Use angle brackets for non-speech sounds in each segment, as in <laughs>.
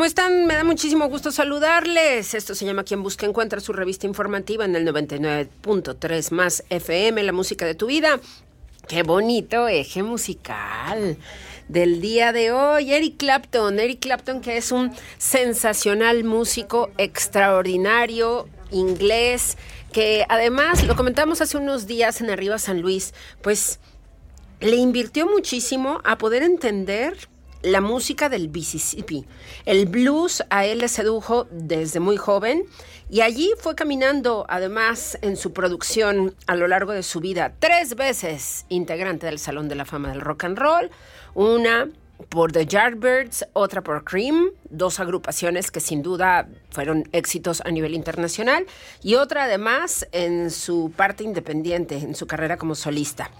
¿Cómo están? Me da muchísimo gusto saludarles. Esto se llama Quien Busca Encuentra, su revista informativa en el 99.3 más FM, la música de tu vida. Qué bonito eje musical del día de hoy. Eric Clapton, Eric Clapton que es un sensacional músico extraordinario, inglés, que además, lo comentamos hace unos días en Arriba San Luis, pues le invirtió muchísimo a poder entender la música del Mississippi. El blues a él le sedujo desde muy joven y allí fue caminando, además, en su producción a lo largo de su vida, tres veces integrante del Salón de la Fama del Rock and Roll, una por The Yardbirds, otra por Cream, dos agrupaciones que sin duda fueron éxitos a nivel internacional, y otra además en su parte independiente, en su carrera como solista.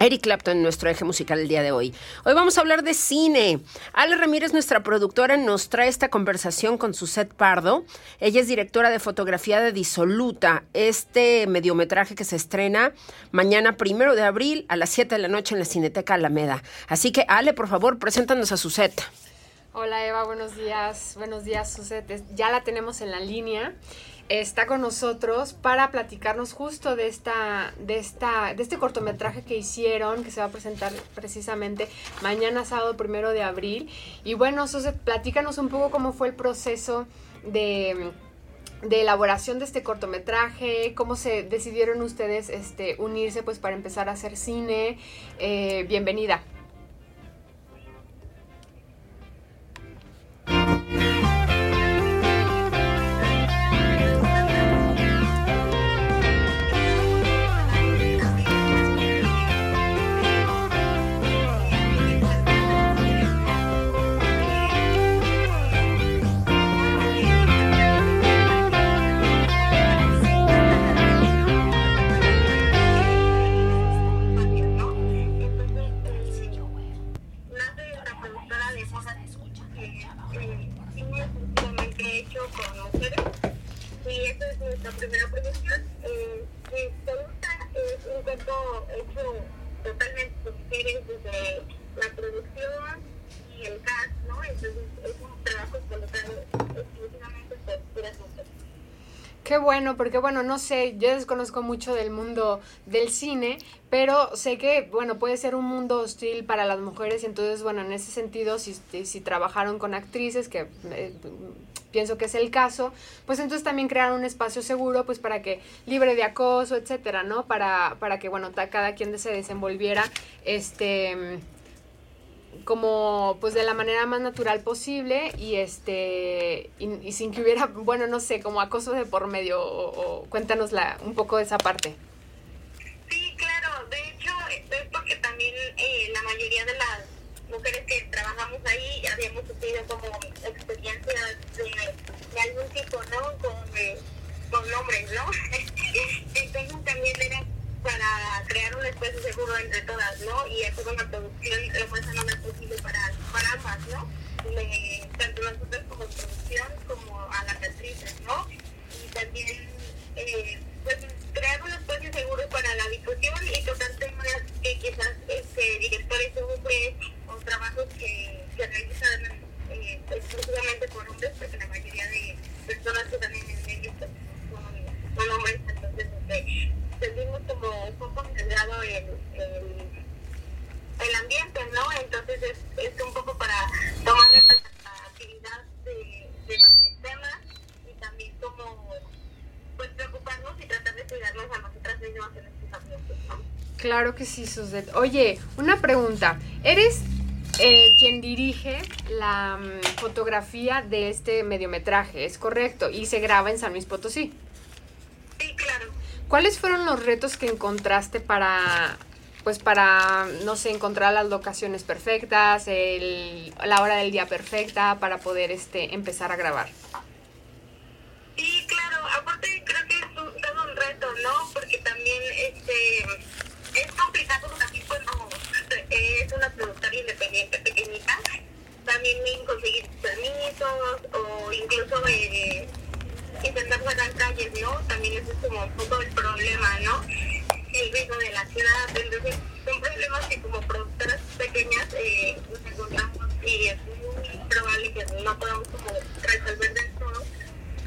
Eric Clapton, nuestro eje musical el día de hoy. Hoy vamos a hablar de cine. Ale Ramírez, nuestra productora, nos trae esta conversación con Suset Pardo. Ella es directora de fotografía de Disoluta, este mediometraje que se estrena mañana primero de abril a las 7 de la noche en la Cineteca Alameda. Así que, Ale, por favor, preséntanos a Suset. Hola Eva, buenos días. Buenos días, Suset. Ya la tenemos en la línea. Está con nosotros para platicarnos justo de esta, de esta, de este cortometraje que hicieron, que se va a presentar precisamente mañana sábado primero de abril. Y bueno, Suset, platícanos un poco cómo fue el proceso de de elaboración de este cortometraje, cómo se decidieron ustedes este, unirse pues para empezar a hacer cine. Eh, bienvenida. la primera producción. Eh, si te gusta, es un cuento hecho totalmente por mujeres desde la producción y el cast, ¿no? Entonces es un trabajo colocado Qué bueno, porque bueno, no sé, yo desconozco mucho del mundo del cine, pero sé que, bueno, puede ser un mundo hostil para las mujeres, entonces, bueno, en ese sentido, si, si trabajaron con actrices, que eh, pienso que es el caso, pues entonces también crear un espacio seguro, pues para que, libre de acoso, etcétera, ¿no? Para, para que, bueno, cada quien se desenvolviera, este como pues de la manera más natural posible y este y, sin que hubiera bueno no sé como acoso de por medio o, cuéntanos la, un poco de esa parte. Sí claro de hecho es porque también eh, la mayoría de las mujeres que trabajamos ahí habíamos tenido como experiencias de, algún tipo no con, eh, con hombres no <laughs> entonces también era para crear un espacio seguro entre todas, ¿no? Y hacer una producción lo más posible para, para ambas, ¿no? tanto nosotros como producción como a las actrices, ¿no? Y también, eh, pues, crear un espacio seguro para la difusión y tocar temas que quizás este, directores hombres o trabajos que se realizan eh, exclusivamente por hombres, porque la mayoría de personas que están en el medio pues, son, son hombres, entonces, este, sentimos como un poco integrado el, el, ambiente, ¿no? Entonces es, un poco para tomar representatividad de, de los temas y también como pues preocuparnos y tratar de cuidarnos a nosotras mismas en estos ambientes, ¿no? Claro que sí, Suset. Oye, una pregunta. ¿Eres eh, quien dirige la um, fotografía de este mediometraje, ¿es correcto? Y se graba en San Luis Potosí. ¿Cuáles fueron los retos que encontraste para, pues para, no sé, encontrar las locaciones perfectas, el, la hora del día perfecta para poder este, empezar a grabar? Sí, claro, aparte creo que es un, un reto, ¿no? Porque también este, es complicado también cuando es una productora independiente pequeñita, también conseguir permisos o incluso... Eh, intentar sacar calles, ¿no? También ese es como un poco el problema, ¿no? El ritmo de la ciudad, entonces son problemas que como productoras pequeñas eh, nos encontramos y es muy probable que no podamos como resolver del todo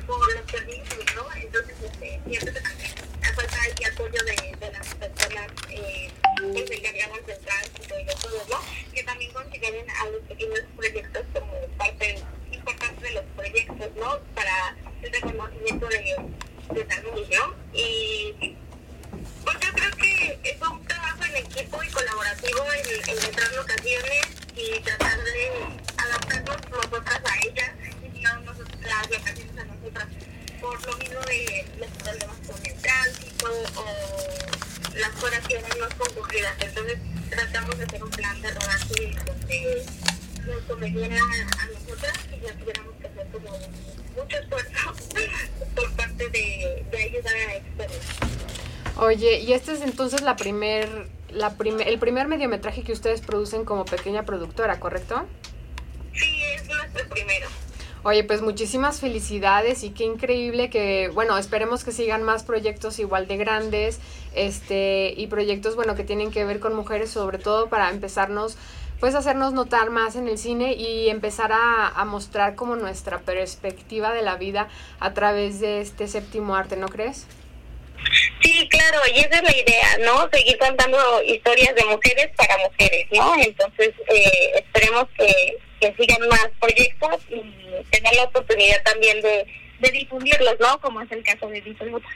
por los servicios, ¿no? Entonces, este, que también falta el apoyo de, las personas eh, que se del tránsito y de todo, ¿no? Que también consideren a los pequeños proyectos como parte importante de los proyectos, ¿no? Para el reconocimiento de, de salud. Y pues yo creo que es un trabajo en equipo y colaborativo en, en entrar locaciones y tratar de adaptarnos nosotras a ellas y no nosotros las locaciones a nosotras por lo mismo de los problemas con el tránsito o las horas que eran más concurridas. Entonces tratamos de hacer un plan de rodaje donde nos conveniera a nosotras y ya tuviéramos que hacer como mucho esfuerzo <laughs> por parte de, de ayudar a. Oye, y este es entonces la primer, la primer, el primer mediometraje que ustedes producen como pequeña productora, ¿correcto? Sí, es nuestro primero. Oye, pues muchísimas felicidades y qué increíble que, bueno, esperemos que sigan más proyectos igual de grandes, este, y proyectos, bueno, que tienen que ver con mujeres, sobre todo para empezarnos pues hacernos notar más en el cine y empezar a, mostrar como nuestra perspectiva de la vida a través de este séptimo arte, ¿no crees? Sí, claro, y esa es la idea, ¿no? Seguir contando historias de mujeres para mujeres, ¿no? Entonces, eh, esperemos que, que sigan más proyectos y tener la oportunidad también de, de difundirlos, ¿no? Como es el caso de Disoluta.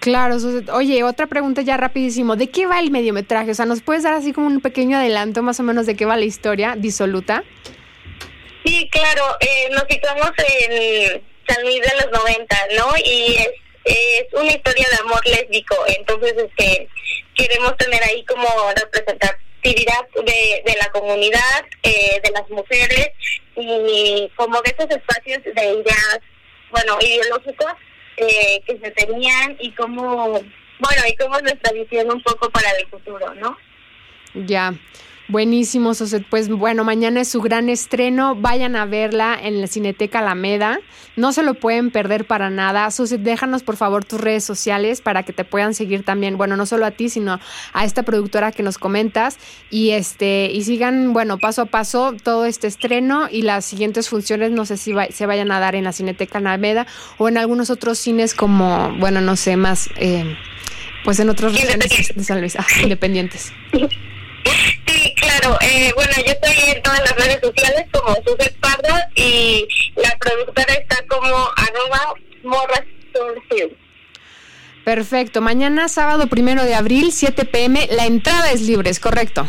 Claro, oye, otra pregunta ya rapidísimo, ¿de qué va el mediometraje? O sea, ¿nos puedes dar así como un pequeño adelanto más o menos de qué va la historia disoluta? Sí, claro, eh, nos situamos en San Luis de los 90, ¿no? Y es es una historia de amor lésbico, entonces este queremos tener ahí como representatividad de, de la comunidad, eh, de las mujeres y como de esos espacios de ideas, bueno, ideológicos eh, que se tenían y cómo, bueno, y cómo es nuestra visión un poco para el futuro, ¿no? Ya. Buenísimo, Soset. Pues bueno, mañana es su gran estreno. Vayan a verla en la Cineteca Alameda. No se lo pueden perder para nada. Soset, déjanos por favor tus redes sociales para que te puedan seguir también. Bueno, no solo a ti, sino a esta productora que nos comentas. Y este, y sigan, bueno, paso a paso todo este estreno y las siguientes funciones. No sé si se vayan a dar en la Cineteca Alameda o en algunos otros cines como, bueno, no sé, más, eh, pues en otros regiones de San Luis, ah, independientes. <laughs> Sí, claro. Eh, bueno, yo estoy en todas las redes sociales como Suset Pardo y la productora está como arroba morras Perfecto. Mañana, sábado primero de abril, 7 pm, la entrada es libre, ¿es correcto?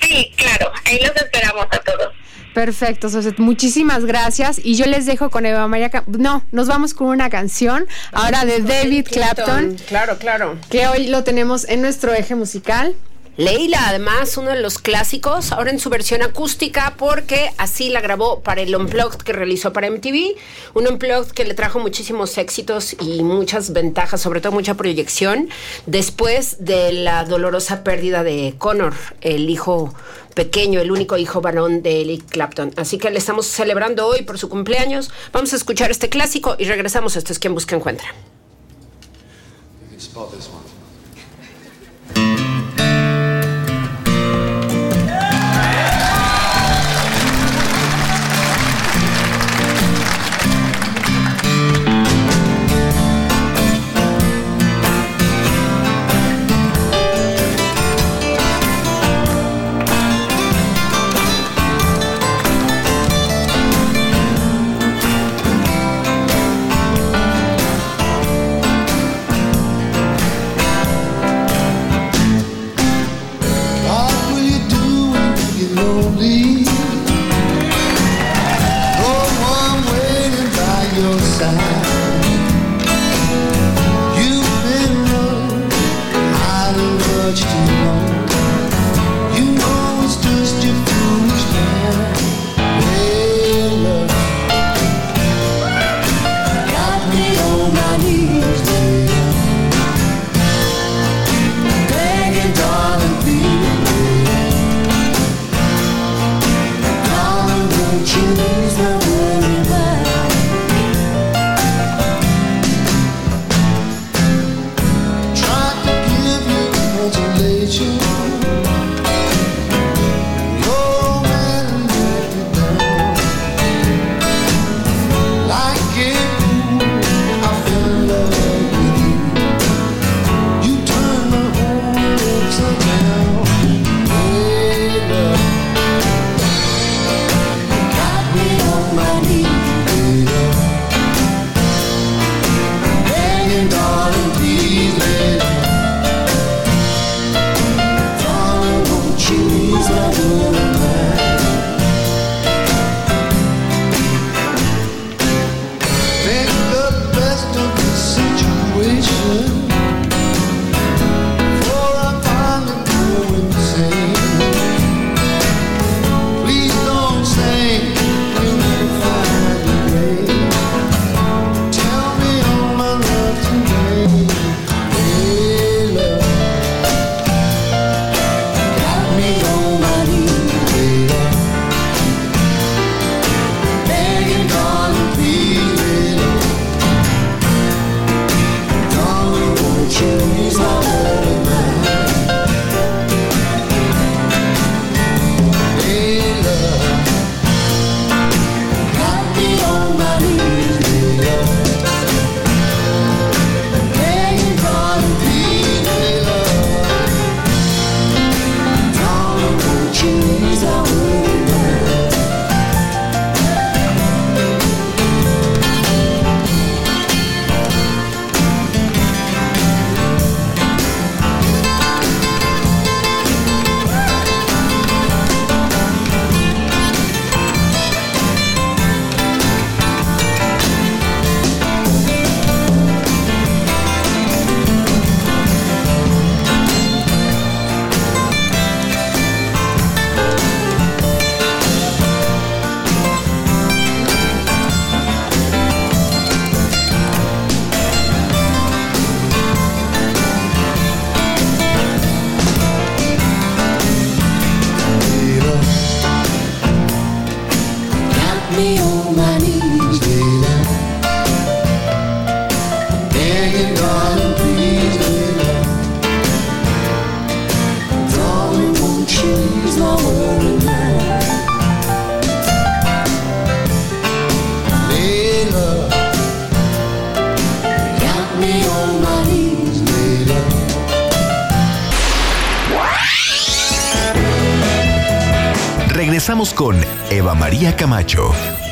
Sí, claro. Ahí los esperamos a todos. Perfecto, Soset. Muchísimas gracias. Y yo les dejo con Eva María. no, nos vamos con una canción ahora de David Clapton. Claro, claro. Que hoy lo tenemos en nuestro eje musical. Leila, además, uno de los clásicos, ahora en su versión acústica, porque así la grabó para el Unplugged que realizó para MTV. Un Unplugged que le trajo muchísimos éxitos y muchas ventajas, sobre todo mucha proyección, después de la dolorosa pérdida de Connor, el hijo pequeño, el único hijo varón de Eric Clapton. Así que le estamos celebrando hoy por su cumpleaños. Vamos a escuchar este clásico y regresamos. Esto es Quien Busca Encuentra.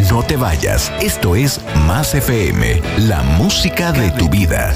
No te vayas, esto es Más FM, la música de tu vida.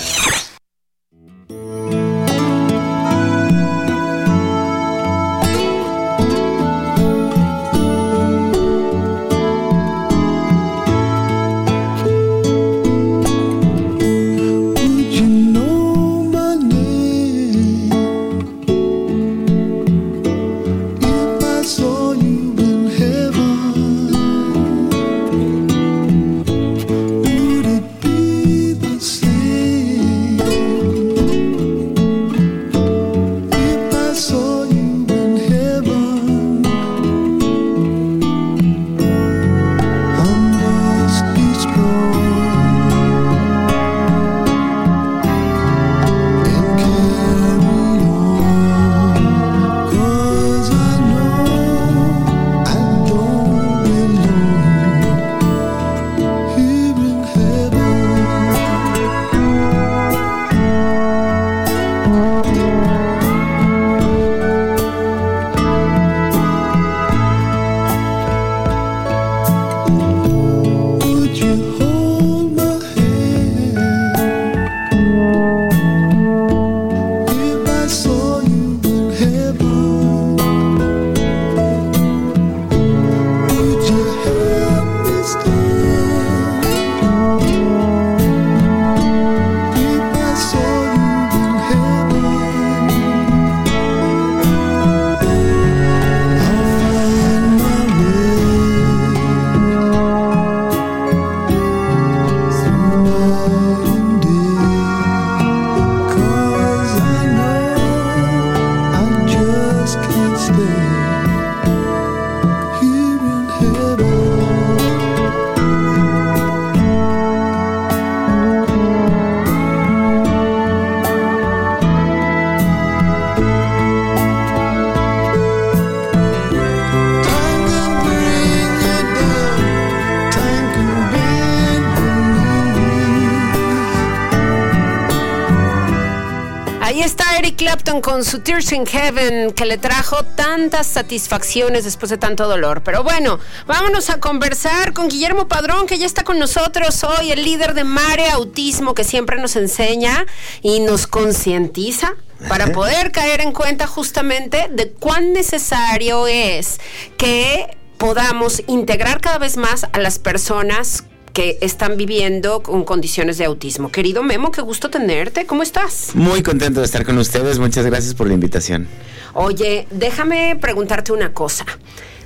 Clapton con su Tears in Heaven, que le trajo tantas satisfacciones después de tanto dolor. Pero bueno, vámonos a conversar con Guillermo Padrón, que ya está con nosotros hoy, el líder de Mare Autismo, que siempre nos enseña y nos concientiza para poder caer en cuenta justamente de cuán necesario es que podamos integrar cada vez más a las personas que están viviendo con condiciones de autismo. Querido Memo, qué gusto tenerte. ¿Cómo estás? Muy contento de estar con ustedes. Muchas gracias por la invitación. Oye, déjame preguntarte una cosa.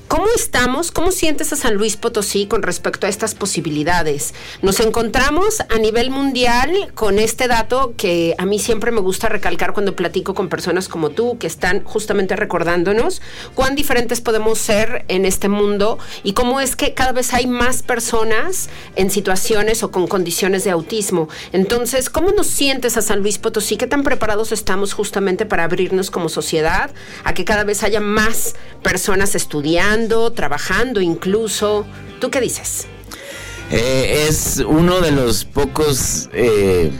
¿Cómo estamos? ¿Cómo sientes a San Luis Potosí con respecto a estas posibilidades? Nos encontramos a nivel mundial con este dato que a mí siempre me gusta recalcar cuando platico con personas como tú, que están justamente recordándonos cuán diferentes podemos ser en este mundo y cómo es que cada vez hay más personas en situaciones o con condiciones de autismo. Entonces, ¿cómo nos sientes a San Luis Potosí? ¿Qué tan preparados estamos justamente para abrirnos como sociedad a que cada vez haya más personas estudiando? Trabajando incluso. ¿Tú qué dices? Eh, es uno de los pocos... eh,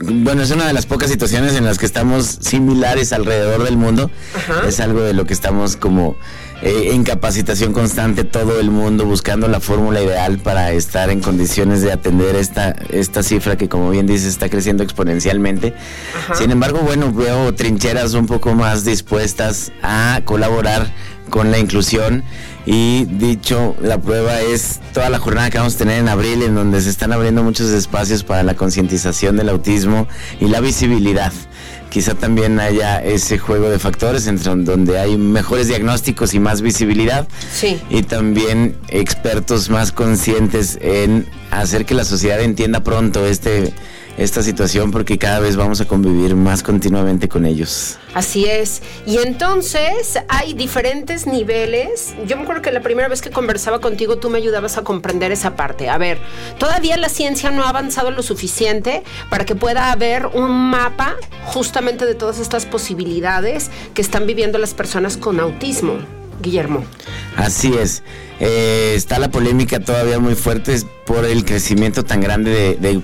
bueno, es una de las pocas situaciones en las que estamos similares alrededor del mundo. Ajá. Es algo de lo que estamos como eh, en capacitación constante todo el mundo buscando la fórmula ideal para estar en condiciones de atender esta, esta cifra que como bien dices está creciendo exponencialmente. Ajá. Sin embargo, bueno, veo trincheras un poco más dispuestas a colaborar con la inclusión y dicho la prueba es toda la jornada que vamos a tener en abril en donde se están abriendo muchos espacios para la concientización del autismo y la visibilidad. Quizá también haya ese juego de factores entre donde hay mejores diagnósticos y más visibilidad Sí. y también expertos más conscientes en hacer que la sociedad entienda pronto este esta situación porque cada vez vamos a convivir más continuamente con ellos. Así es. Y entonces hay diferentes niveles. Yo me acuerdo que la primera vez que conversaba contigo tú me ayudabas a comprender esa parte. A ver, todavía la ciencia no ha avanzado lo suficiente para que pueda haber un mapa justamente de todas estas posibilidades que están viviendo las personas con autismo. Guillermo. Así es. Eh, está la polémica todavía muy fuerte por el crecimiento tan grande de, de-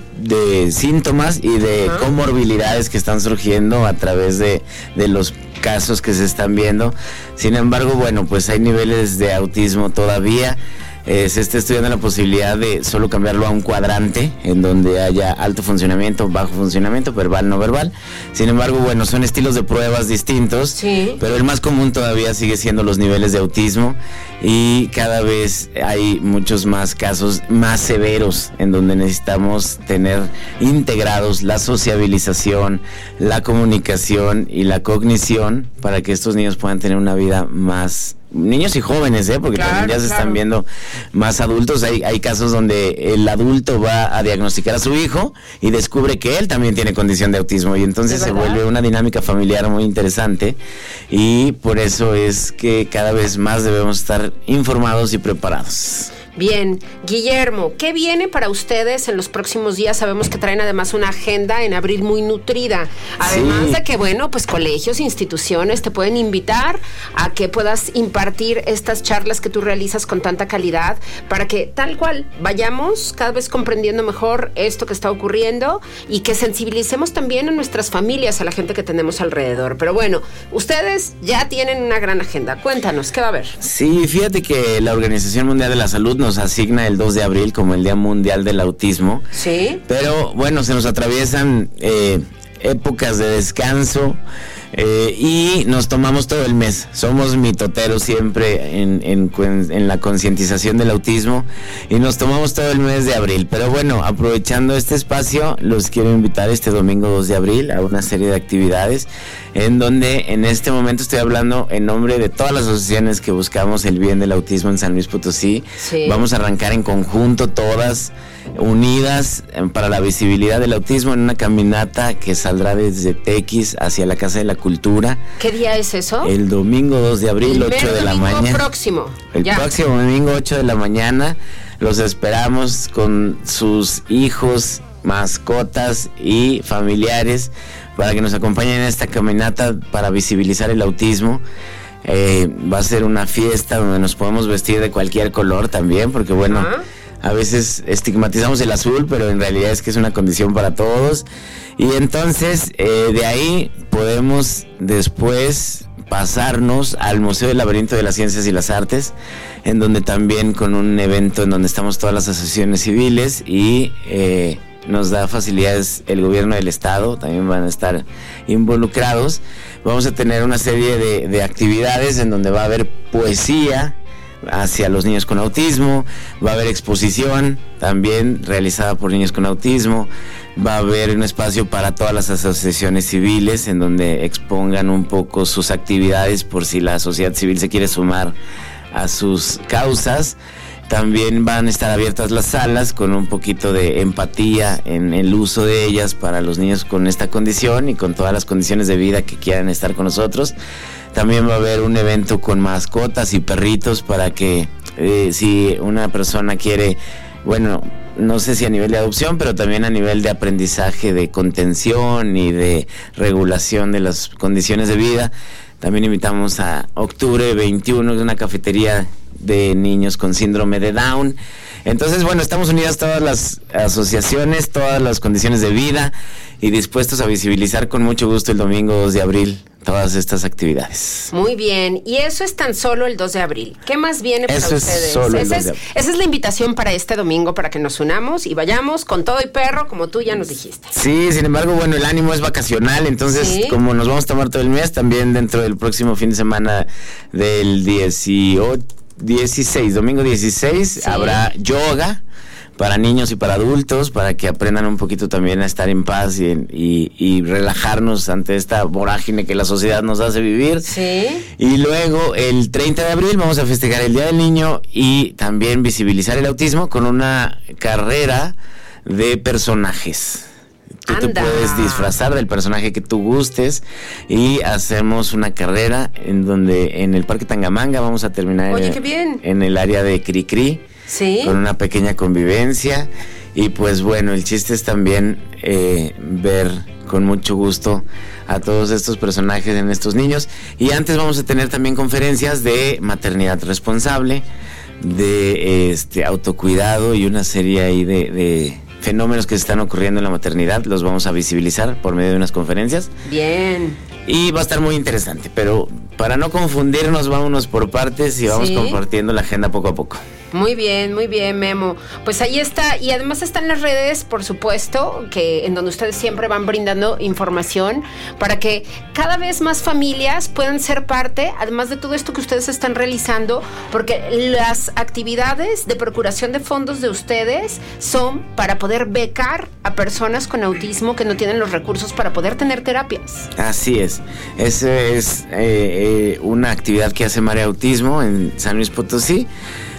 de síntomas y de comorbilidades que están surgiendo a través de, de los casos que se están viendo. Sin embargo, bueno, pues hay niveles de autismo todavía. Eh, se está estudiando la posibilidad de solo cambiarlo a un cuadrante en donde haya alto funcionamiento, bajo funcionamiento, verbal, no verbal. Sin embargo, bueno, son estilos de pruebas distintos, Sí. pero el más común todavía sigue siendo los niveles de autismo y cada vez hay muchos más casos más severos en donde necesitamos tener integrados la sociabilización, la comunicación y la cognición para que estos niños puedan tener una vida más niños y jóvenes, ¿eh? porque Claro, también ya se claro. están viendo más adultos. Hay, hay casos donde el adulto va a diagnosticar a su hijo y descubre que él también tiene condición de autismo y entonces ¿De se vuelve una dinámica familiar muy interesante y por eso es que cada vez más debemos estar informados y preparados. Bien, Guillermo, ¿qué viene para ustedes en los próximos días? Sabemos que traen además una agenda en abril muy nutrida. Además Sí. de que, bueno, pues colegios, instituciones te pueden invitar a que puedas impartir estas charlas que tú realizas con tanta calidad para que tal cual vayamos cada vez comprendiendo mejor esto que está ocurriendo y que sensibilicemos también a nuestras familias, a la gente que tenemos alrededor. Pero bueno, ustedes ya tienen una gran agenda. Cuéntanos, ¿qué va a haber? Sí, fíjate que la Organización Mundial de la Salud nos asigna el 2 de abril como el Día Mundial del Autismo. ¿Sí? Pero bueno, se nos atraviesan eh, épocas de descanso eh, y nos tomamos todo el mes. Somos mitoteros siempre en, en la concientización del autismo y nos tomamos todo el mes de abril. Pero bueno, aprovechando este espacio, los quiero invitar este domingo 2 de abril a una serie de actividades en donde en este momento estoy hablando en nombre de todas las asociaciones que buscamos el bien del autismo en San Luis Potosí. Sí. Vamos a arrancar en conjunto todas unidas eh, para la visibilidad del autismo en una caminata que saldrá desde Tequis hacia la Casa de la Cultura ¿Qué día es eso? el domingo 2 de abril, El 8 mero de la mañana. próximo. El Ya. próximo domingo 8 de la mañana los esperamos con sus hijos, mascotas y familiares para que nos acompañen en esta caminata para visibilizar el autismo. Eh, va a ser una fiesta donde nos podemos vestir de cualquier color también, porque bueno. A veces estigmatizamos el azul, pero en realidad es que es una condición para todos. Y entonces eh, de ahí podemos después pasarnos al Museo del Laberinto de las Ciencias y las Artes, en donde también con un evento en donde estamos todas las asociaciones civiles y eh, nos da facilidades el gobierno del estado, también van a estar involucrados. Vamos a tener una serie de, de actividades en donde va a haber poesía, hacia los niños con autismo, va a haber exposición también realizada por niños con autismo, va a haber un espacio para todas las asociaciones civiles en donde expongan un poco sus actividades por si la sociedad civil se quiere sumar a sus causas. También van a estar abiertas las salas con un poquito de empatía en el uso de ellas para los niños con esta condición y con todas las condiciones de vida que quieran estar con nosotros. También va a haber un evento con mascotas y perritos para que eh, si una persona quiere, bueno, no sé si a nivel de adopción, pero también a nivel de aprendizaje de contención y de regulación de las condiciones de vida. También invitamos a octubre 21, es una cafetería de niños con síndrome de Down. Entonces, bueno, estamos unidas todas las asociaciones, todas las condiciones de vida y dispuestos a visibilizar con mucho gusto el domingo 2 de abril todas estas actividades. Muy bien, y eso es tan solo el 2 de abril. ¿Qué más viene para Eso es ustedes? solo el esa, 2 es, de abril. esa es la invitación para este domingo para que nos unamos y vayamos con todo y perro, como tú ya nos dijiste. Sí, sin embargo, bueno, el ánimo es vacacional, entonces Sí. como nos vamos a tomar todo el mes, también dentro del próximo fin de semana del 18, 16, domingo 16, habrá yoga para niños y para adultos, para que aprendan un poquito también a estar en paz y, y relajarnos ante esta vorágine que la sociedad nos hace vivir. Sí. Y luego el 30 de abril vamos a festejar el Día del Niño y también visibilizar el autismo con una carrera de personajes. Tú te puedes disfrazar del personaje que tú gustes y hacemos una carrera en donde en el Parque Tangamanga vamos a terminar Oye, en, qué bien. en el área de Cricri Sí. con una pequeña convivencia y pues bueno, el chiste es también eh, ver con mucho gusto a todos estos personajes en estos niños y antes vamos a tener también conferencias de maternidad responsable, de este autocuidado y una serie ahí de, de fenómenos que se están ocurriendo en la maternidad, los vamos a visibilizar por medio de unas conferencias Bien. y va a estar muy interesante, pero para no confundirnos vámonos por partes y vamos Sí. compartiendo la agenda poco a poco. Muy bien, muy bien, Memo. Pues ahí está. Y además están las redes, por supuesto, que en donde ustedes siempre van brindando información para que cada vez más familias puedan ser parte, además de todo esto que ustedes están realizando, porque las actividades de procuración de fondos de ustedes son para poder becar a personas con autismo que no tienen los recursos para poder tener terapias. Así es. Esa es eh, eh, una actividad que hace Marea Autismo en San Luis Potosí.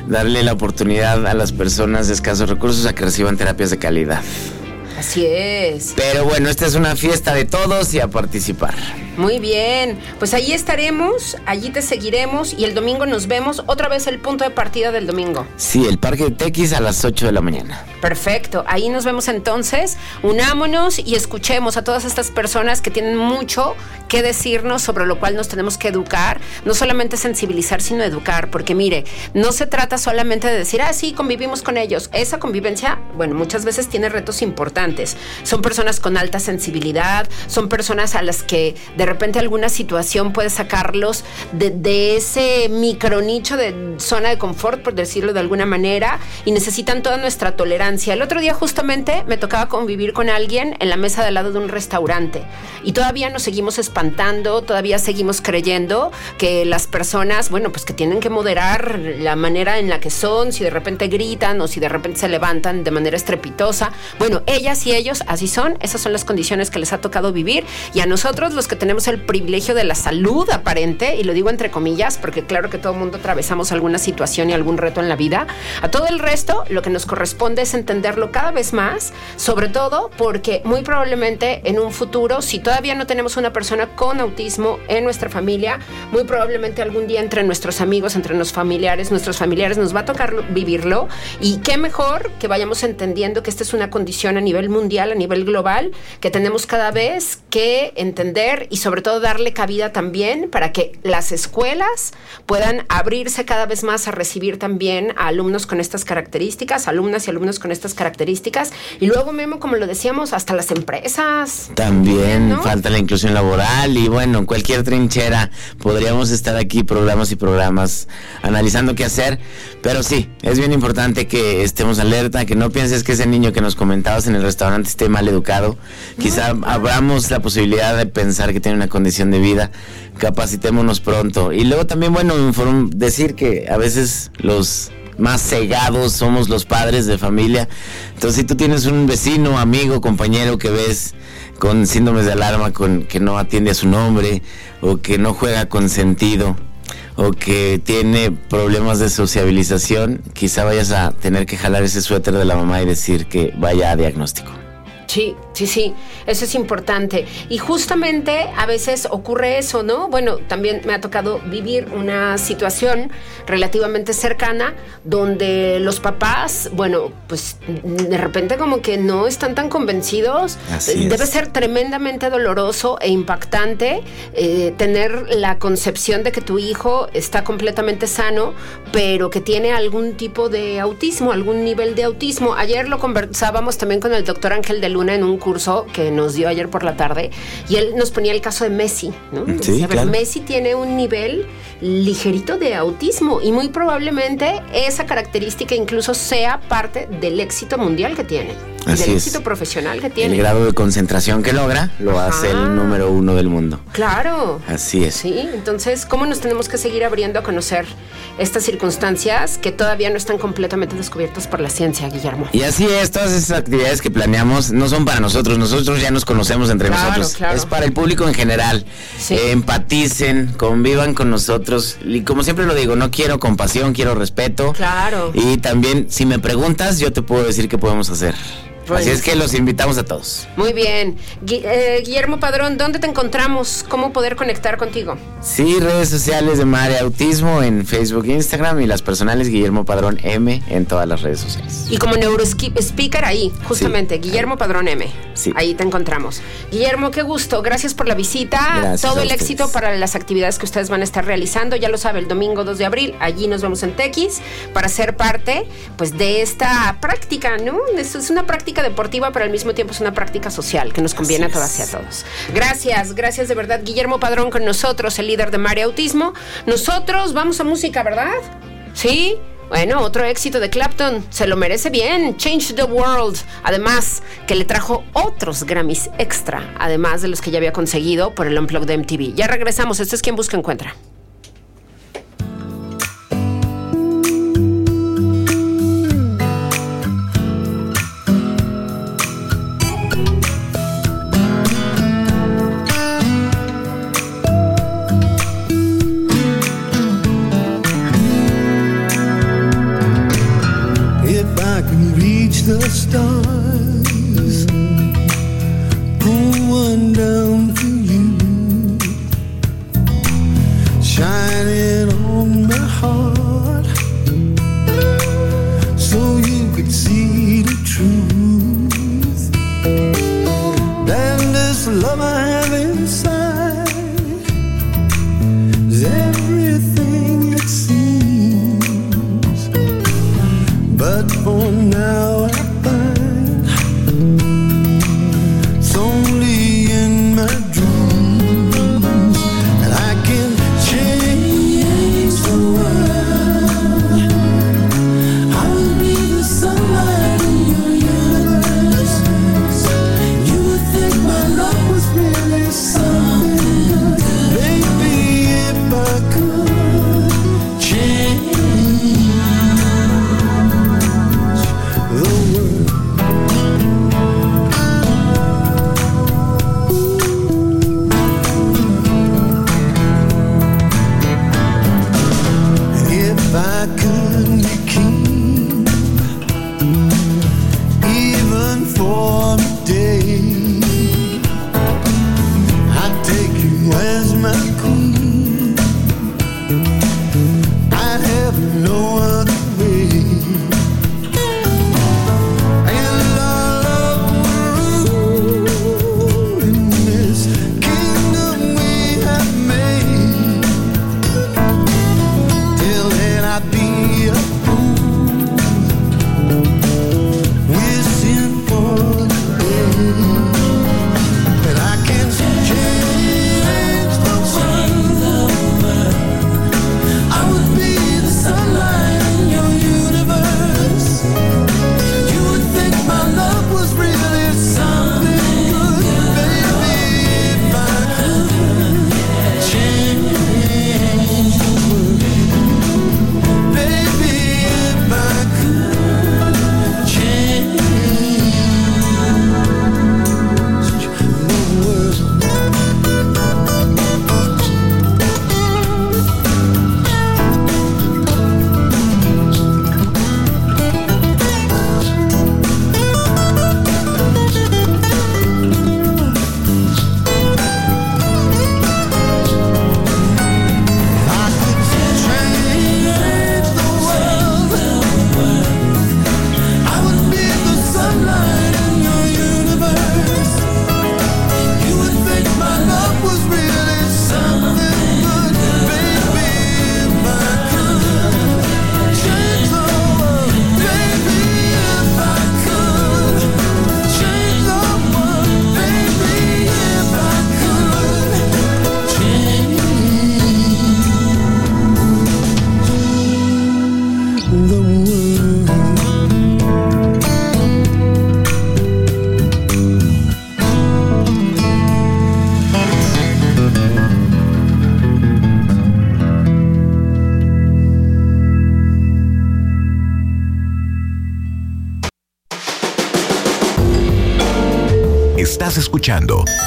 Darle la oportunidad a las personas de escasos recursos a que reciban terapias de calidad. Así es. Pero bueno, esta es una fiesta de todos y a participar. Muy bien, pues ahí estaremos, allí te seguiremos y el domingo nos vemos. Otra vez el punto de partida del domingo. Sí, el Parque de Tequis a las 8 de la mañana. Perfecto, ahí nos vemos entonces. Unámonos y escuchemos a todas estas personas que tienen mucho que decirnos sobre lo cual nos tenemos que educar. No solamente sensibilizar, sino educar, porque mire, no se trata solamente de decir, ah, sí, convivimos con ellos. Esa convivencia, bueno, muchas veces tiene retos importantes. Son personas con alta sensibilidad, son personas a las que de repente alguna situación puede sacarlos de, de ese micronicho de zona de confort, por decirlo de alguna manera, y necesitan toda nuestra tolerancia. El otro día justamente me tocaba convivir con alguien en la mesa de al lado de un restaurante y todavía nos seguimos espantando, todavía seguimos creyendo que las personas, bueno, pues que tienen que moderar la manera en la que son, si de repente gritan o si de repente se levantan de manera estrepitosa. Bueno, y ellos así son, esas son las condiciones que les ha tocado vivir. Y a nosotros los que tenemos el privilegio de la salud aparente, y lo digo entre comillas, porque claro que todo el mundo atravesamos alguna situación y algún reto en la vida, a todo el resto lo que nos corresponde es entenderlo cada vez más, sobre todo porque muy probablemente en un futuro, si todavía no tenemos una persona con autismo en nuestra familia, muy probablemente algún día entre nuestros amigos, entre los familiares, nuestros familiares nos va a tocar lo- vivirlo. Y qué mejor que vayamos entendiendo que esta es una condición a nivel mundial, a nivel global, que tenemos cada vez que entender y sobre todo darle cabida también para que las escuelas puedan abrirse cada vez más a recibir también a alumnos con estas características, alumnas y alumnos con estas características y luego Memo, como lo decíamos, hasta las empresas. También ¿no? falta la inclusión laboral y bueno, en cualquier trinchera podríamos estar aquí programas y programas analizando qué hacer, pero sí, es bien importante que estemos alerta, que no pienses que ese niño que nos comentabas en el restaurante esté mal educado, quizá abramos la posibilidad de pensar que tiene una condición de vida, capacitémonos pronto y luego también bueno, decir que a veces los más cegados somos los padres de familia. Entonces, si tú tienes un vecino, amigo, compañero que ves con síndromes de alarma, con que no atiende a su nombre, o que no juega con sentido, o que tiene problemas de sociabilización, quizá vayas a tener que jalar ese suéter de la mamá y decir que vaya a diagnóstico. Sí, sí, sí, eso es importante. Y justamente a veces ocurre eso, ¿no? Bueno, también me ha tocado vivir una situación relativamente cercana donde los papás, bueno, pues de repente como que no están tan convencidos. Así es. Debe ser tremendamente doloroso e impactante eh, tener la concepción de que tu hijo está completamente sano, pero que tiene algún tipo de autismo, algún nivel de autismo. Ayer lo conversábamos también con el doctor Ángel de Luna en un curso que nos dio ayer por la tarde y él nos ponía el caso de Messi, ¿no? Mm, sí, Dice, a ver, claro. Messi tiene un nivel ligerito de autismo y muy probablemente esa característica incluso sea parte del éxito mundial que tiene, Así del es. éxito profesional que El tiene. grado de concentración que logra lo hace el número uno del mundo. Claro. Así es. Sí, entonces, ¿cómo nos tenemos que seguir abriendo a conocer estas circunstancias que todavía no están completamente descubiertas por la ciencia, Guillermo? Y así es, todas esas actividades que planeamos no son para nosotros, nosotros ya nos conocemos entre Claro, nosotros. claro. Es para el público en general. Sí. Eh, empaticen, convivan con nosotros. Y como siempre lo digo, no quiero compasión, quiero respeto. Claro. Y también, si me preguntas, yo te puedo decir qué podemos hacer. Bueno. Así es que los invitamos a todos. Muy bien. Eh, Guillermo Padrón, ¿dónde te encontramos? ¿Cómo poder conectar contigo? Sí, redes sociales de Mare Autismo en Facebook e Instagram y las personales Guillermo Padrón M en todas las redes sociales. Y como neurospeaker ahí, justamente, Guillermo Padrón M. Sí. Ahí te encontramos. Guillermo, qué gusto. Gracias por la visita. Gracias Todo el éxito para las actividades que ustedes van a estar realizando. Ya lo sabe, el domingo 2 de abril, allí nos vemos en Tequis para ser parte pues de esta práctica, ¿no? Es una práctica deportiva, pero al mismo tiempo es una práctica social que nos conviene a todas y a todos. Gracias, gracias de verdad. Guillermo Padrón con nosotros, el líder de Mare Autismo. Nosotros vamos a música, ¿verdad? ¿Sí? Bueno, otro éxito de Clapton, se lo merece bien, Change the World, además que le trajo otros Grammys extra, además de los que ya había conseguido por el Unplugged de MTV. Ya regresamos, esto es quien busca encuentra. The stars, one down for you, shining on my heart,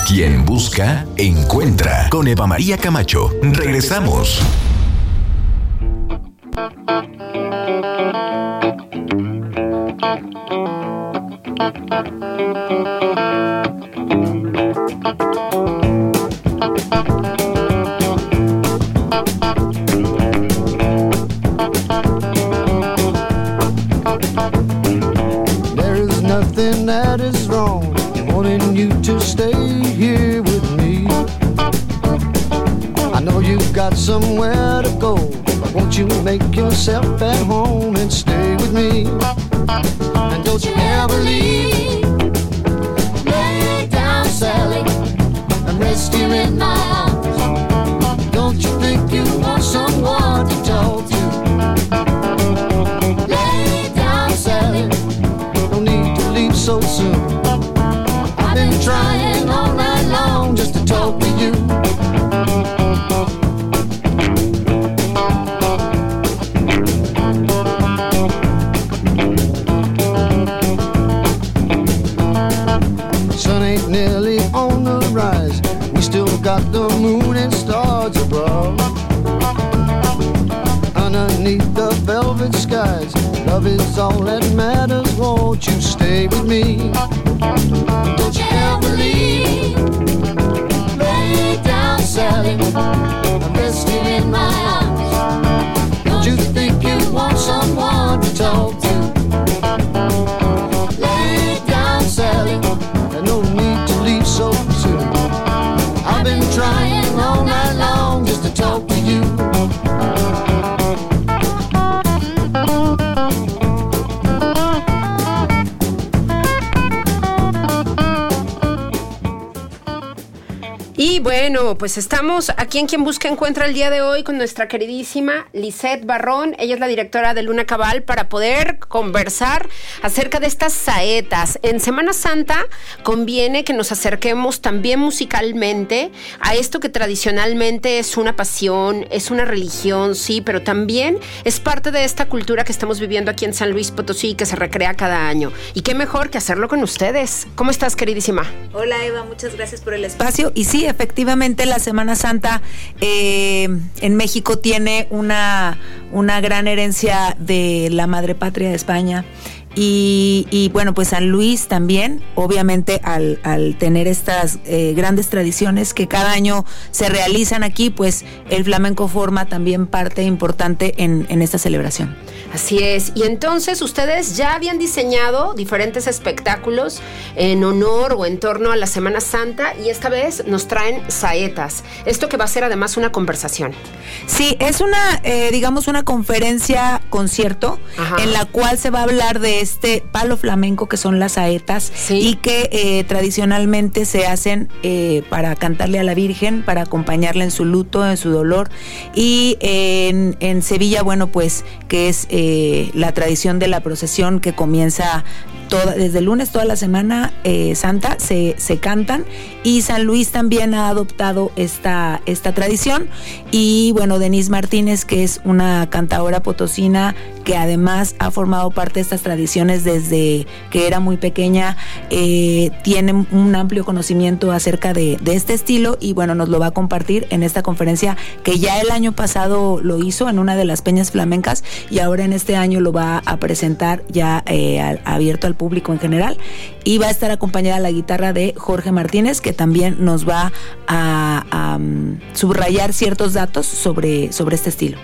Quien Busca, Encuentra con Eva María Camacho. Regresamos. All that matters. Won't you stay with me? Don't you ever leave. Lay down, Sally. Pues estamos aquí en Quien Busca Encuentra el día de hoy con nuestra queridísima Lisette Barrón. Ella es la directora de Luna Cabal para poder conversar acerca de estas saetas. En Semana Santa conviene que nos acerquemos también musicalmente a esto que tradicionalmente es una pasión, es una religión, sí, pero también es parte de esta cultura que estamos viviendo aquí en San Luis Potosí que se recrea cada año. Y qué mejor que hacerlo con ustedes. ¿Cómo estás, queridísima? Hola Eva, muchas gracias por el espacio. Y sí, efectivamente la Semana Santa eh, en México tiene una, una gran herencia de la madre patria de España. Y, y, bueno, pues San Luis también, obviamente al, al tener estas eh, grandes tradiciones que cada año se realizan aquí, pues el flamenco forma también parte importante en, en esta celebración. Así es. Y entonces ustedes ya habían diseñado diferentes espectáculos en honor o en torno a la Semana Santa y esta vez nos traen saetas. Esto que va a ser además una conversación. Sí, es una, eh, digamos, una conferencia concierto Ajá. en la cual se va a hablar de este palo flamenco que son las saetas Sí. y que eh, tradicionalmente se hacen eh, para cantarle a la Virgen, para acompañarla en su luto, en su dolor. Y en, en Sevilla, bueno, pues que es eh, la tradición de la procesión que comienza desde el lunes toda la semana eh, santa se, se cantan y San Luis también ha adoptado esta, esta tradición. Y bueno, Denise Martínez que es una cantadora potosina que además ha formado parte de estas tradiciones desde que era muy pequeña, eh, tiene un amplio conocimiento acerca de, este estilo y bueno, nos lo va a compartir en esta conferencia que ya el año pasado lo hizo en una de las peñas flamencas y ahora en este año lo va a presentar ya eh, abierto al público en general y va a estar acompañada la guitarra de Jorge Martínez que también nos va a, a, mm, subrayar ciertos datos sobre, sobre este estilo.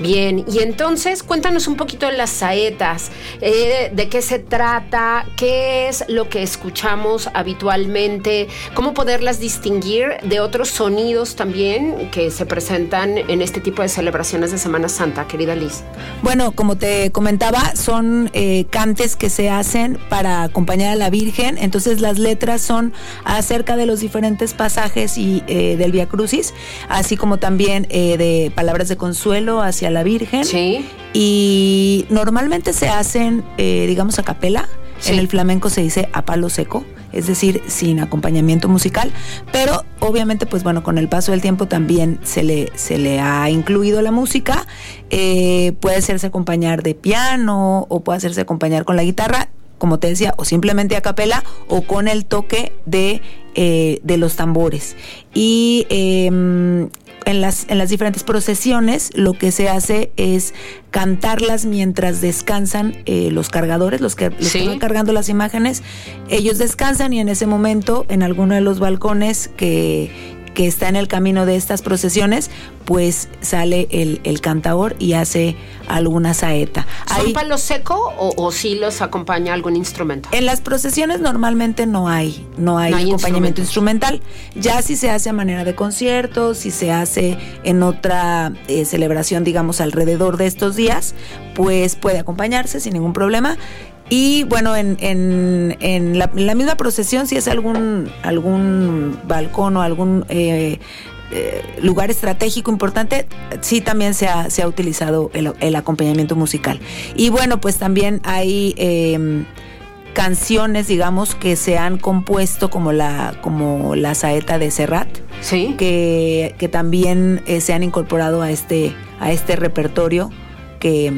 Bien, y entonces cuéntanos un poquito de las saetas, eh, de qué se trata, qué es lo que escuchamos habitualmente, cómo poderlas distinguir de otros sonidos también que se presentan en este tipo de celebraciones de Semana Santa, querida Liz. Bueno, como te comentaba, son eh, cantes que se hacen para acompañar a la Virgen. Entonces las letras son acerca de los diferentes pasajes y eh, del Via Crucis, así como también eh, de palabras de consuelo hacia la Virgen. Sí. Y normalmente se hacen, eh, digamos, a capela. Sí. En el flamenco se dice a palo seco, es decir, sin acompañamiento musical, pero obviamente, pues bueno, con el paso del tiempo también se le, se le ha incluido la música. Eh, puede hacerse acompañar de piano o puede hacerse acompañar con la guitarra, como te decía, o simplemente a capela o con el toque de, eh, de los tambores. Y eh, en las, en las diferentes procesiones lo que se hace es cantarlas mientras descansan eh, los cargadores, los que, los Sí. que van cargando las imágenes. Ellos descansan y en ese momento, en alguno de los balcones que, que está en el camino de estas procesiones, pues sale el, el cantaor y hace alguna saeta. ¿Son Ahí- palo seco o, o sí los acompaña algún instrumento? en las procesiones normalmente no hay, no hay, No hay acompañamiento instrumental. Ya si se hace a manera de conciertos, si se hace en otra eh, celebración, digamos, alrededor de estos días, pues puede acompañarse sin ningún problema. Y bueno, en, en- en la, en la misma procesión, si es algún, algún balcón o algún eh, eh, lugar estratégico importante, sí también se ha, se ha utilizado el, el acompañamiento musical. Y bueno, pues también hay eh, canciones, digamos, que se han compuesto como la, como la saeta de Serrat, Sí. que, que también eh, se han incorporado a este, a este repertorio que,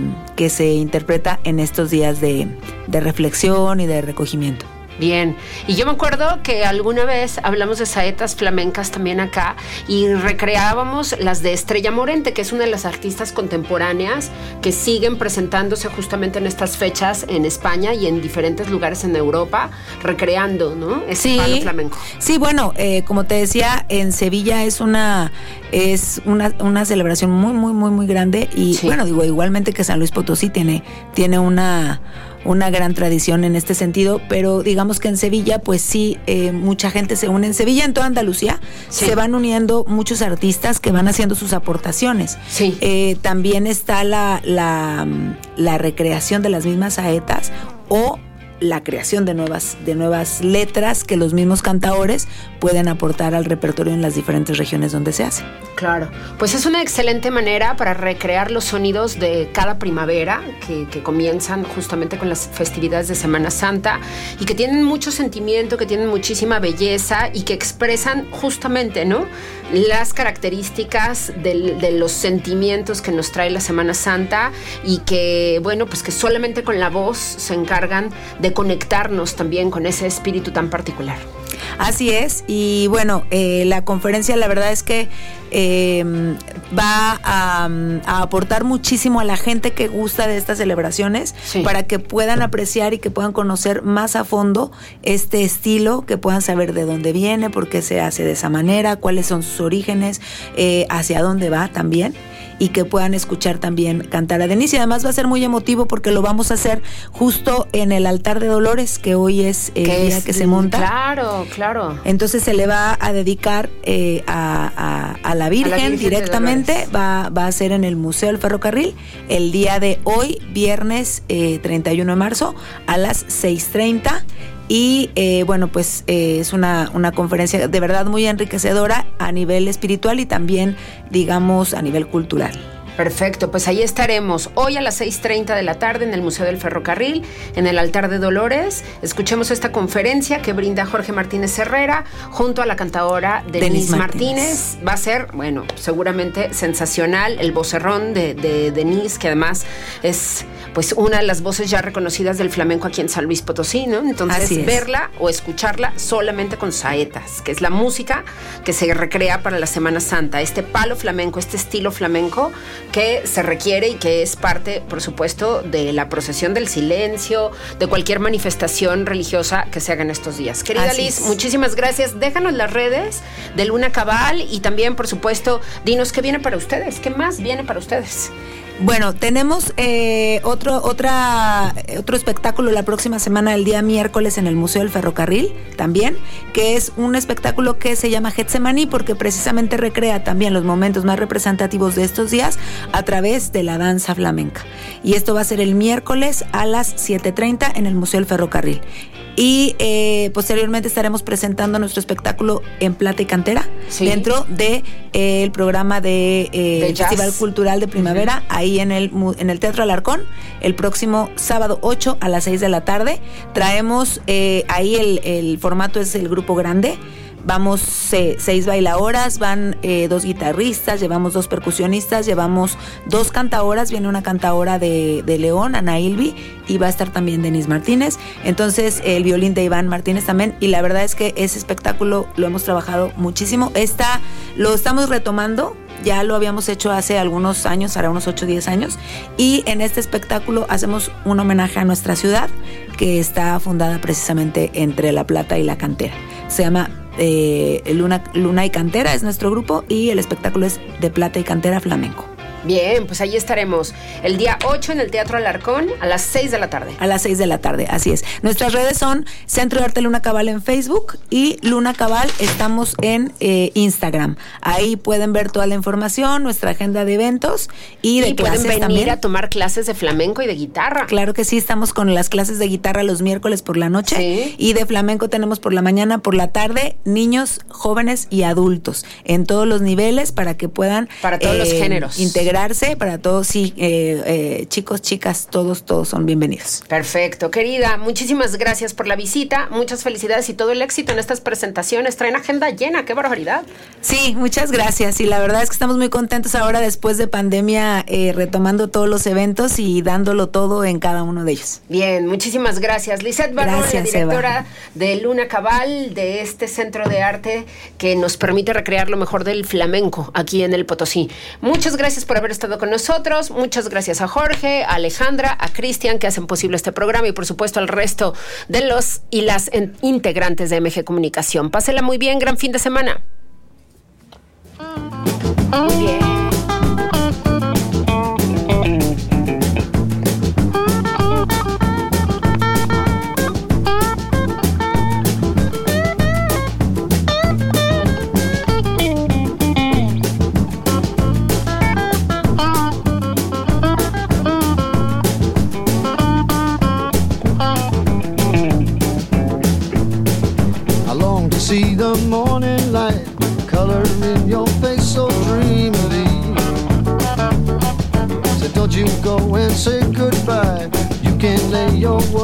se interpreta en estos días de reflexión y de recogimiento. Bien, y yo me acuerdo que alguna vez hablamos de saetas flamencas también acá y recreábamos las de Estrella Morente, que es una de las artistas contemporáneas que siguen presentándose justamente en estas fechas en España y en diferentes lugares en Europa, recreando, ¿no? Ese palo flamenco. Sí, bueno, eh, como te decía, en Sevilla es una es una, una celebración muy, muy, muy, muy grande. Y Sí. bueno, digo, igualmente que San Luis Potosí tiene, tiene una, una gran tradición en este sentido, pero digamos que en Sevilla, pues sí, eh, mucha gente se une. En Sevilla, en toda Andalucía, Sí. se van uniendo muchos artistas que van haciendo sus aportaciones. Sí. Eh, también está la, la, mm, la recreación de las mismas saetas o la creación de nuevas, de nuevas letras que los mismos cantaores pueden aportar al repertorio en las diferentes regiones donde se hace. Claro, pues es una excelente manera para recrear los sonidos de cada primavera que, comienzan justamente con las festividades de Semana Santa y que tienen mucho sentimiento, que tienen muchísima belleza y que expresan justamente, ¿no? Las características de los sentimientos que nos trae la Semana Santa y que, bueno, pues que solamente con la voz se encargan de conectarnos también con ese espíritu tan particular. Así es, y bueno, eh, la conferencia la verdad es que eh, va a, a aportar muchísimo a la gente que gusta de estas celebraciones Sí. para que puedan apreciar y que puedan conocer más a fondo este estilo, que puedan saber de dónde viene, por qué se hace de esa manera, cuáles son sus orígenes, eh, hacia dónde va también y que puedan escuchar también cantar a Denise. Y además va a ser muy emotivo porque lo vamos a hacer justo en el altar de Dolores, que hoy es el día es- que se monta. Claro, claro. Entonces se le va a dedicar eh, a, a- a la Virgen, directamente, va, va a ser en el Museo del Ferrocarril el día de hoy, viernes eh, 31 de marzo, a las 6.30. Y eh, bueno, pues eh, es una, una conferencia de verdad muy enriquecedora a nivel espiritual y también, digamos, a nivel cultural. Perfecto, pues ahí estaremos hoy a las 6.30 de la tarde en el Museo del Ferrocarril, en el altar de Dolores. Escuchemos esta conferencia que brinda Jorge Martínez Herrera junto a la cantadora Denise, Denise Martínez. Martínez. Va a ser, bueno, seguramente sensacional el vocerrón de, de Denise, que además es pues una de las voces ya reconocidas del flamenco aquí en San Luis Potosí, ¿no? Entonces, verla o escucharla solamente con saetas, que es la música que se recrea para la Semana Santa, este palo flamenco, este estilo flamenco que se requiere y que es parte, por supuesto, de la procesión del silencio, de cualquier manifestación religiosa que se haga en estos días. Querida Así Liz, es. muchísimas gracias. Déjanos las redes de Luna Cabal y también, por supuesto, dinos qué viene para ustedes, qué más viene para ustedes. Bueno, tenemos eh, otro, otro espectáculo la próxima semana, el día miércoles, en el Museo del Ferrocarril, también, que es un espectáculo que se llama Getsemaní, porque precisamente recrea también los momentos más representativos de estos días a través de la danza flamenca. Y esto va a ser el miércoles a las 7.30 en el Museo del Ferrocarril. Y eh, posteriormente estaremos presentando nuestro espectáculo en Plata y Cantera, Sí. dentro del de, el programa de, eh. Festival Cultural de Primavera, ahí en el, en el Teatro Alarcón, el próximo sábado 8 a las 6 de la tarde. Traemos eh, ahí el, el formato es el grupo grande. Vamos seis bailadoras, van eh, dos guitarristas, llevamos dos percusionistas, llevamos dos cantadoras, viene una cantadora de, León, Ana Ilvi, y va a estar también Denis Martínez. Entonces, el violín de Iván Martínez también. Y la verdad es que ese espectáculo lo hemos trabajado muchísimo. Esta lo estamos retomando. Ya lo habíamos hecho hace algunos años, hará unos 8 o 10 años. Y en este espectáculo hacemos un homenaje a nuestra ciudad, que está fundada precisamente entre La Plata y La Cantera. Se llama eh, Luna, Luna y Cantera, es nuestro grupo, y el espectáculo es de Plata y Cantera Flamenco. Bien, pues ahí estaremos el día 8 en el Teatro Alarcón a las 6 de la tarde. A las 6 de la tarde, así es. Nuestras redes son Centro de Arte Luna Cabal en Facebook y Luna Cabal estamos en eh, Instagram. Ahí pueden ver toda la información, nuestra agenda de eventos y de y pueden venir también. a tomar clases de flamenco y de guitarra. Claro que sí, estamos con las clases de guitarra los miércoles por la noche Sí. y de flamenco tenemos por la mañana, por la tarde, niños, jóvenes y adultos en todos los niveles para que puedan eh, Para todos los géneros. Integrarse para todos, sí, eh, eh, chicos, chicas, todos, todos son bienvenidos. Perfecto, querida, muchísimas gracias por la visita, muchas felicidades y todo el éxito en estas presentaciones. Traen agenda llena, qué barbaridad. Sí, muchas gracias. Y la verdad es que estamos muy contentos ahora después de pandemia eh, retomando todos los eventos y dándolo todo en cada uno de ellos. Bien, muchísimas gracias. Lisette Barrón, la directora de Luna Cabal, de este centro de arte que nos permite recrear lo mejor del flamenco aquí en el Potosí. Muchas gracias por haber estado con nosotros. Muchas gracias a Jorge, a Alejandra, a Cristian que hacen posible este programa y por supuesto al resto de los y las integrantes de MG Comunicación. Pásela muy bien, gran fin de semana. Muy bien. Your